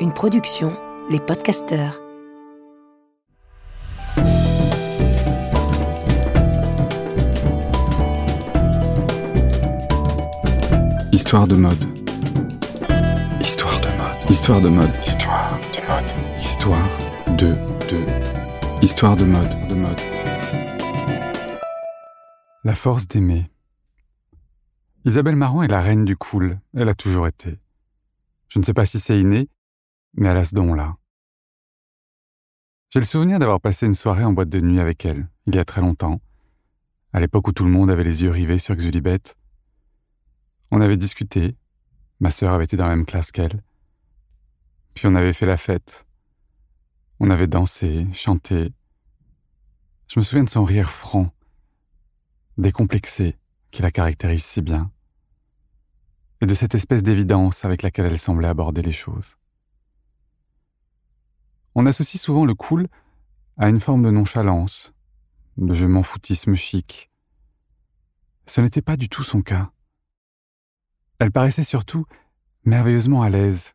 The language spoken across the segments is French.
Une production, les podcasteurs. Histoire de mode. Histoire de mode. Histoire de mode. Histoire de mode. Histoire de de. Histoire de mode. De mode. La force d'aimer. Isabelle Marant est la reine du cool. Elle a toujours été. Je ne sais pas si c'est inné, mais elle a ce don-là. J'ai le souvenir d'avoir passé une soirée en boîte de nuit avec elle, il y a très longtemps, à l'époque où tout le monde avait les yeux rivés sur Xulibet. On avait discuté, ma sœur avait été dans la même classe qu'elle, puis on avait fait la fête. On avait dansé, chanté. Je me souviens de son rire franc, décomplexé, qui la caractérise si bien, et de cette espèce d'évidence avec laquelle elle semblait aborder les choses. On associe souvent le cool à une forme de nonchalance, de je m'en foutisme chic. Ce n'était pas du tout son cas. Elle paraissait surtout merveilleusement à l'aise,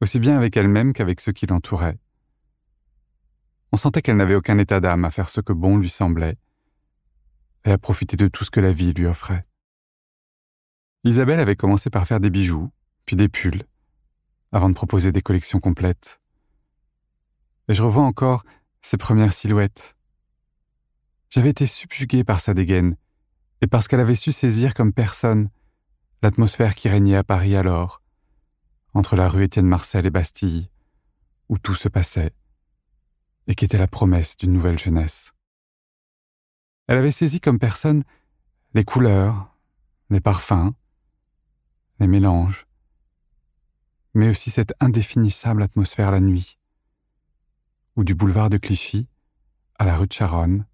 aussi bien avec elle-même qu'avec ceux qui l'entouraient. On sentait qu'elle n'avait aucun état d'âme à faire ce que bon lui semblait, et à profiter de tout ce que la vie lui offrait. Isabelle avait commencé par faire des bijoux, puis des pulls, avant de proposer des collections complètes. Et je revois encore ses premières silhouettes. J'avais été subjugué par sa dégaine, et parce qu'elle avait su saisir comme personne l'atmosphère qui régnait à Paris alors, entre la rue Étienne Marcel et Bastille, où tout se passait, et qui était la promesse d'une nouvelle jeunesse. Elle avait saisi comme personne les couleurs, les parfums, les mélanges, mais aussi cette indéfinissable atmosphère la nuit, où du boulevard de Clichy à la rue de Charonne,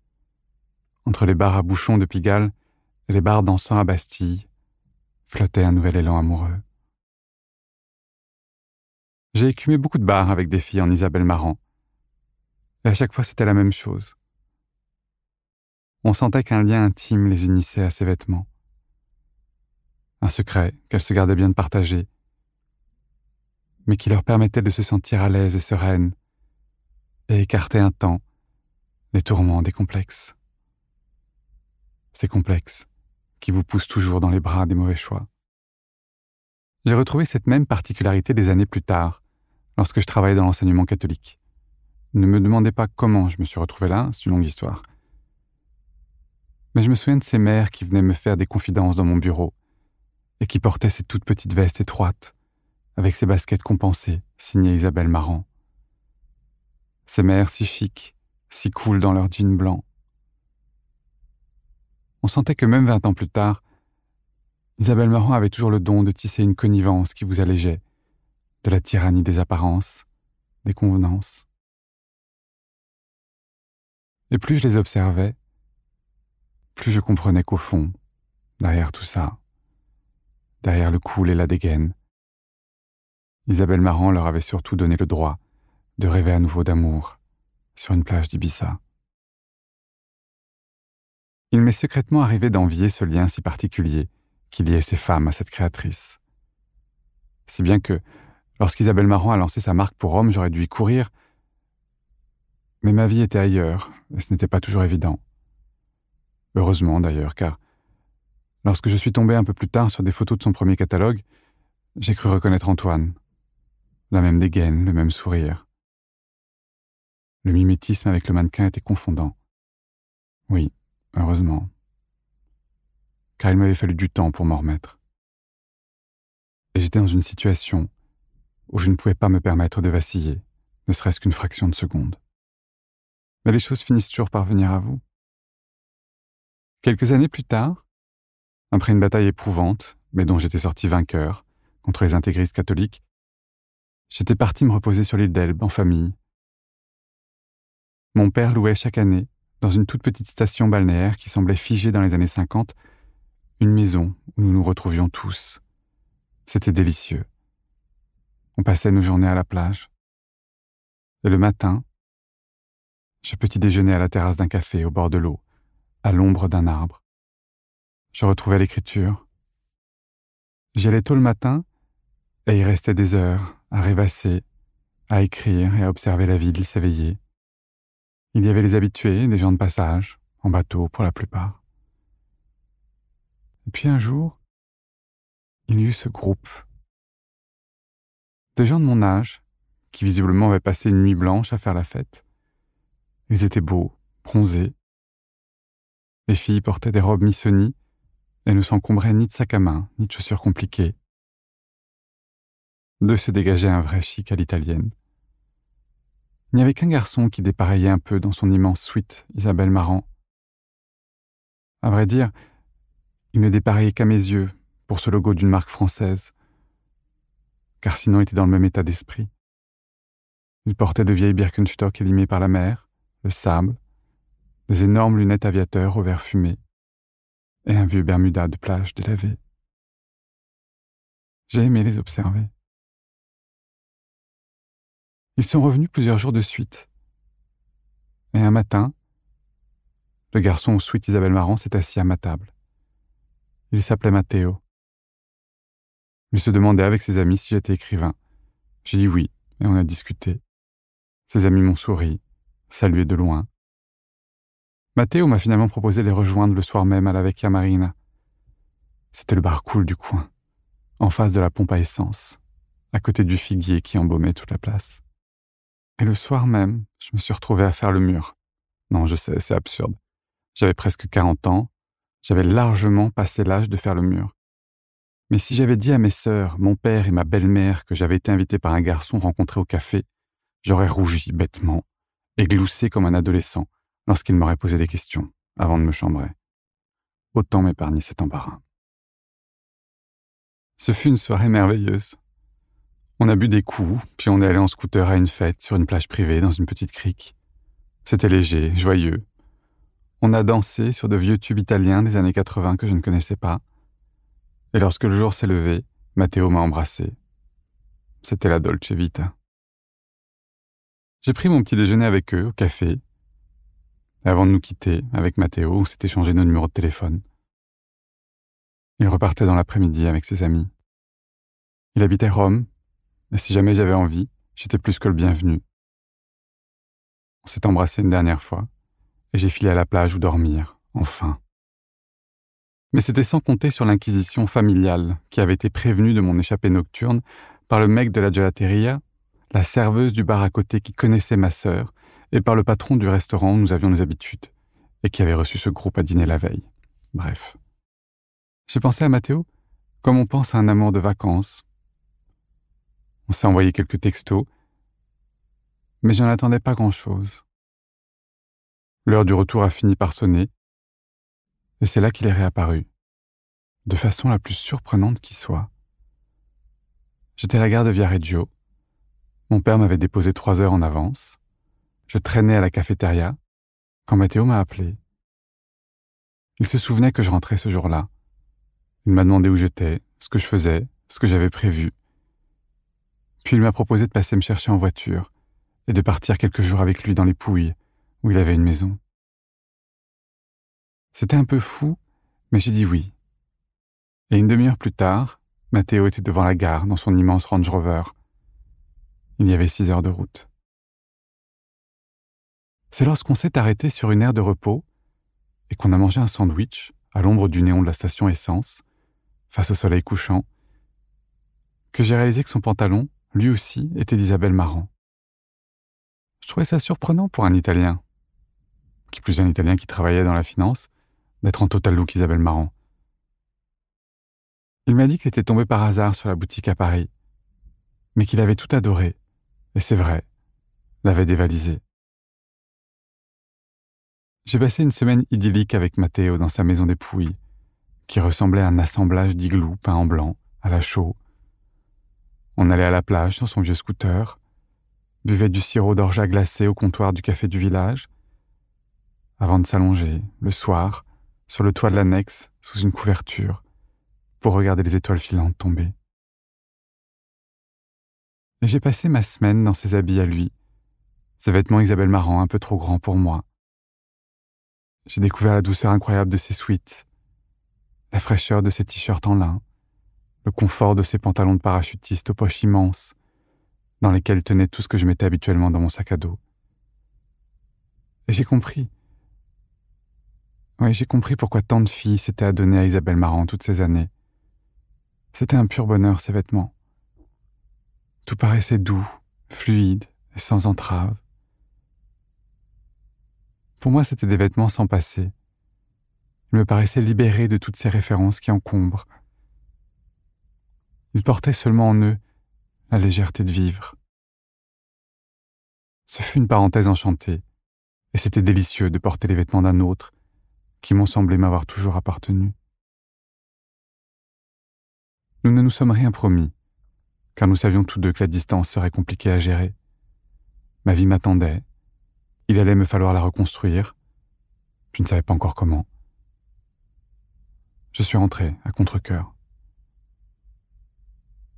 entre les bars à bouchons de Pigalle et les bars dansant à Bastille, flottait un nouvel élan amoureux. J'ai écumé beaucoup de bars avec des filles en Isabelle Marant, et à chaque fois c'était la même chose. On sentait qu'un lien intime les unissait à ses vêtements. Un secret qu'elle se gardait bien de partager, mais qui leur permettait de se sentir à l'aise et sereine, et écarter un temps les tourments des complexes. Ces complexes qui vous poussent toujours dans les bras des mauvais choix. J'ai retrouvé cette même particularité des années plus tard, lorsque je travaillais dans l'enseignement catholique. Ne me demandez pas comment je me suis retrouvé là, c'est une longue histoire. Mais je me souviens de ces mères qui venaient me faire des confidences dans mon bureau et qui portaient ces toutes petites vestes étroites, avec ces baskets compensées, signées Isabelle Marant. Ces mères si chic, si cool dans leurs jeans blancs. On sentait que même vingt ans plus tard, Isabelle Marant avait toujours le don de tisser une connivence qui vous allégeait de la tyrannie des apparences, des convenances. Et plus je les observais, plus je comprenais qu'au fond, derrière tout ça, derrière le cool et la dégaine, Isabelle Marant leur avait surtout donné le droit de rêver à nouveau d'amour sur une plage d'Ibiza. Il m'est secrètement arrivé d'envier ce lien si particulier qui liait ces femmes à cette créatrice. Si bien que, lorsqu'Isabelle Marant a lancé sa marque pour Rome, j'aurais dû y courir. Mais ma vie était ailleurs, et ce n'était pas toujours évident. Heureusement d'ailleurs, car lorsque je suis tombé un peu plus tard sur des photos de son premier catalogue, j'ai cru reconnaître Antoine. La même dégaine, le même sourire. Le mimétisme avec le mannequin était confondant. Oui, heureusement. Car il m'avait fallu du temps pour m'en remettre. Et j'étais dans une situation où je ne pouvais pas me permettre de vaciller, ne serait-ce qu'une fraction de seconde. Mais les choses finissent toujours par venir à vous. Quelques années plus tard, après une bataille éprouvante, mais dont j'étais sorti vainqueur, contre les intégristes catholiques, j'étais parti me reposer sur l'île d'Elbe en famille. Mon père louait chaque année, dans une toute petite station balnéaire qui semblait figée dans les années 50, une maison où nous nous retrouvions tous. C'était délicieux. On passait nos journées à la plage. Et le matin, je petit déjeuner à la terrasse d'un café au bord de l'eau à l'ombre d'un arbre. Je retrouvais l'écriture. J'y allais tôt le matin et y restais des heures à rêvasser, à écrire et à observer la ville s'éveiller. Il y avait les habitués, des gens de passage, en bateau pour la plupart. Puis un jour, il y eut ce groupe. Des gens de mon âge, qui visiblement avaient passé une nuit blanche à faire la fête. Ils étaient beaux, bronzés. Les filles portaient des robes mi et ne s'encombraient ni de sac à main, ni de chaussures compliquées. D'eux se dégageait un vrai chic à l'italienne. Il n'y avait qu'un garçon qui dépareillait un peu dans son immense suite, Isabelle Marant. À vrai dire, il ne dépareillait qu'à mes yeux pour ce logo d'une marque française, car sinon il était dans le même état d'esprit. Il portait de vieilles Birkenstock élimées par la mer, le sable, des énormes lunettes aviateurs au verre fumé, et un vieux Bermuda de plage délavé. J'ai aimé les observer. Ils sont revenus plusieurs jours de suite. Et un matin, le garçon au suite Isabelle Marant s'est assis à ma table. Il s'appelait Matteo. Il se demandait avec ses amis si j'étais écrivain. J'ai dit oui, et on a discuté. Ses amis m'ont souri, salué de loin. Matteo m'a finalement proposé de les rejoindre le soir même à la Vecchia Marina. C'était le bar cool du coin, en face de la pompe à essence, à côté du figuier qui embaumait toute la place. Et le soir même, je me suis retrouvé à faire le mur. Non, je sais, c'est absurde. J'avais presque 40 ans, j'avais largement passé l'âge de faire le mur. Mais si j'avais dit à mes sœurs, mon père et ma belle-mère que j'avais été invité par un garçon rencontré au café, j'aurais rougi bêtement et gloussé comme un adolescent lorsqu'il m'aurait posé des questions avant de me chambrer. Autant m'épargner cet embarras. Ce fut une soirée merveilleuse. On a bu des coups, puis on est allé en scooter à une fête sur une plage privée dans une petite crique. C'était léger, joyeux. On a dansé sur de vieux tubes italiens des années 80 que je ne connaissais pas. Et lorsque le jour s'est levé, Matteo m'a embrassé. C'était la Dolce Vita. J'ai pris mon petit déjeuner avec eux au café. Avant de nous quitter, avec Matteo, on s'est échangé nos numéros de téléphone. Il repartait dans l'après-midi avec ses amis. Il habitait Rome, et si jamais j'avais envie, j'étais plus que le bienvenu. On s'est embrassé une dernière fois, et j'ai filé à la plage où dormir, enfin. Mais c'était sans compter sur l'inquisition familiale qui avait été prévenue de mon échappée nocturne par le mec de la gelateria, la serveuse du bar à côté qui connaissait ma sœur, et par le patron du restaurant où nous avions nos habitudes, et qui avait reçu ce groupe à dîner la veille. Bref. J'ai pensé à Mathéo comme on pense à un amour de vacances, on s'est envoyé quelques textos, mais je n'en attendais pas grand-chose. L'heure du retour a fini par sonner, et c'est là qu'il est réapparu, de façon la plus surprenante qui soit. J'étais à la gare de Viareggio. Mon père m'avait déposé trois heures en avance. Je traînais à la cafétéria quand Matteo m'a appelé. Il se souvenait que je rentrais ce jour-là. Il m'a demandé où j'étais, ce que je faisais, ce que j'avais prévu. Puis il m'a proposé de passer me chercher en voiture et de partir quelques jours avec lui dans les Pouilles, où il avait une maison. C'était un peu fou, mais j'ai dit oui. Et une demi-heure plus tard, Matteo était devant la gare dans son immense Range Rover. Il y avait six heures de route. C'est lorsqu'on s'est arrêté sur une aire de repos et qu'on a mangé un sandwich à l'ombre du néon de la station essence, face au soleil couchant, que j'ai réalisé que son pantalon lui aussi, était d'Isabelle Marant. Je trouvais ça surprenant pour un Italien, qui plus un Italien qui travaillait dans la finance, d'être en total look Isabelle Marant. Il m'a dit qu'il était tombé par hasard sur la boutique à Paris, mais qu'il avait tout adoré, et c'est vrai, l'avait dévalisé. J'ai passé une semaine idyllique avec Matteo dans sa maison des Pouilles, qui ressemblait à un assemblage d'iglous peints en blanc, à la chaux, on allait à la plage sur son vieux scooter, buvait du sirop d'orge glacé au comptoir du café du village, avant de s'allonger, le soir, sur le toit de l'annexe, sous une couverture, pour regarder les étoiles filantes tomber. Et j'ai passé ma semaine dans ses habits à lui, ses vêtements Isabelle Marant un peu trop grands pour moi. J'ai découvert la douceur incroyable de ses suites, la fraîcheur de ses t-shirts en lin, le confort de ses pantalons de parachutiste aux poches immenses, dans lesquelles tenait tout ce que je mettais habituellement dans mon sac à dos. Et j'ai compris. Oui, j'ai compris pourquoi tant de filles s'étaient adonnées à Isabelle Marant toutes ces années. C'était un pur bonheur, ces vêtements. Tout paraissait doux, fluide et sans entrave. Pour moi, c'était des vêtements sans passé. Ils me paraissaient libérés de toutes ces références qui encombrent. Ils portaient seulement en eux la légèreté de vivre. Ce fut une parenthèse enchantée, et c'était délicieux de porter les vêtements d'un autre qui m'ont semblé m'avoir toujours appartenu. Nous ne nous sommes rien promis, car nous savions tous deux que la distance serait compliquée à gérer. Ma vie m'attendait, il allait me falloir la reconstruire, je ne savais pas encore comment. Je suis rentré à contre-coeur.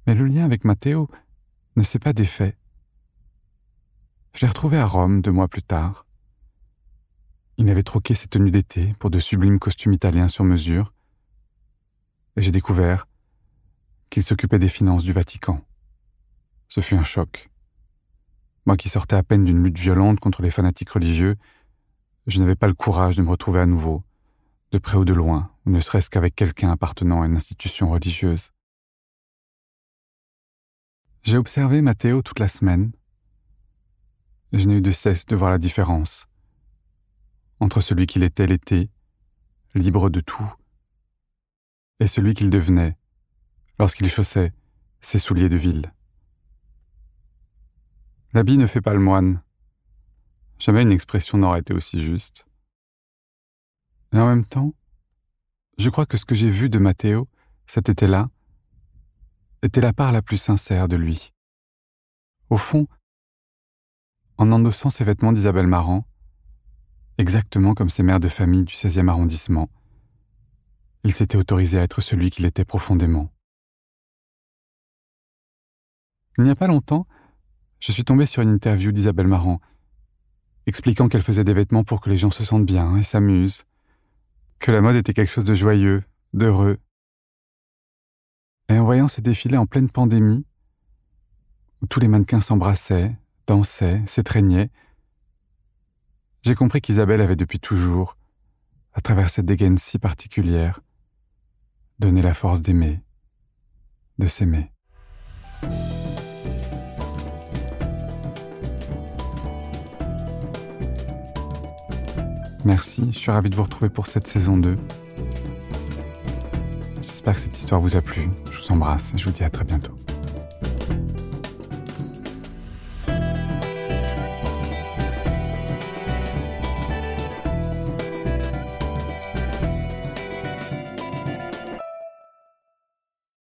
Mais le lien avec Matteo ne s'est pas défait. Je l'ai retrouvé à Rome deux mois plus tard. Il avait troqué ses tenues d'été pour de sublimes costumes italiens sur mesure, et j'ai découvert qu'il s'occupait des finances du Vatican. Ce fut un choc. Moi qui sortais à peine d'une lutte violente contre les fanatiques religieux, je n'avais pas le courage de me retrouver à nouveau, de près ou de loin, ou ne serait-ce qu'avec quelqu'un appartenant à une institution religieuse. J'ai observé Matteo toute la semaine, je n'ai eu de cesse de voir la différence entre celui qu'il était l'été, libre de tout, et celui qu'il devenait lorsqu'il chaussait ses souliers de ville. L'habit ne fait pas le moine. Jamais une expression n'aurait été aussi juste. Et en même temps, je crois que ce que j'ai vu de Matteo cet été-là était la part la plus sincère de lui. Au fond, en endossant ses vêtements d'Isabelle Marant, exactement comme ses mères de famille du 16e arrondissement. Il s'était autorisé à être celui qu'il était profondément. Il n'y a pas longtemps, je suis tombé sur une interview d'Isabelle Marant, expliquant qu'elle faisait des vêtements pour que les gens se sentent bien et s'amusent, que la mode était quelque chose de joyeux, d'heureux. Et en voyant ce défilé en pleine pandémie, où tous les mannequins s'embrassaient, dansaient, s'étreignaient, j'ai compris qu'Isabelle avait depuis toujours, à travers cette dégaine si particulière, donné la force d'aimer, de s'aimer. Merci, je suis ravi de vous retrouver pour cette saison 2. J'espère que cette histoire vous a plu. Je vous embrasse et je vous dis à très bientôt.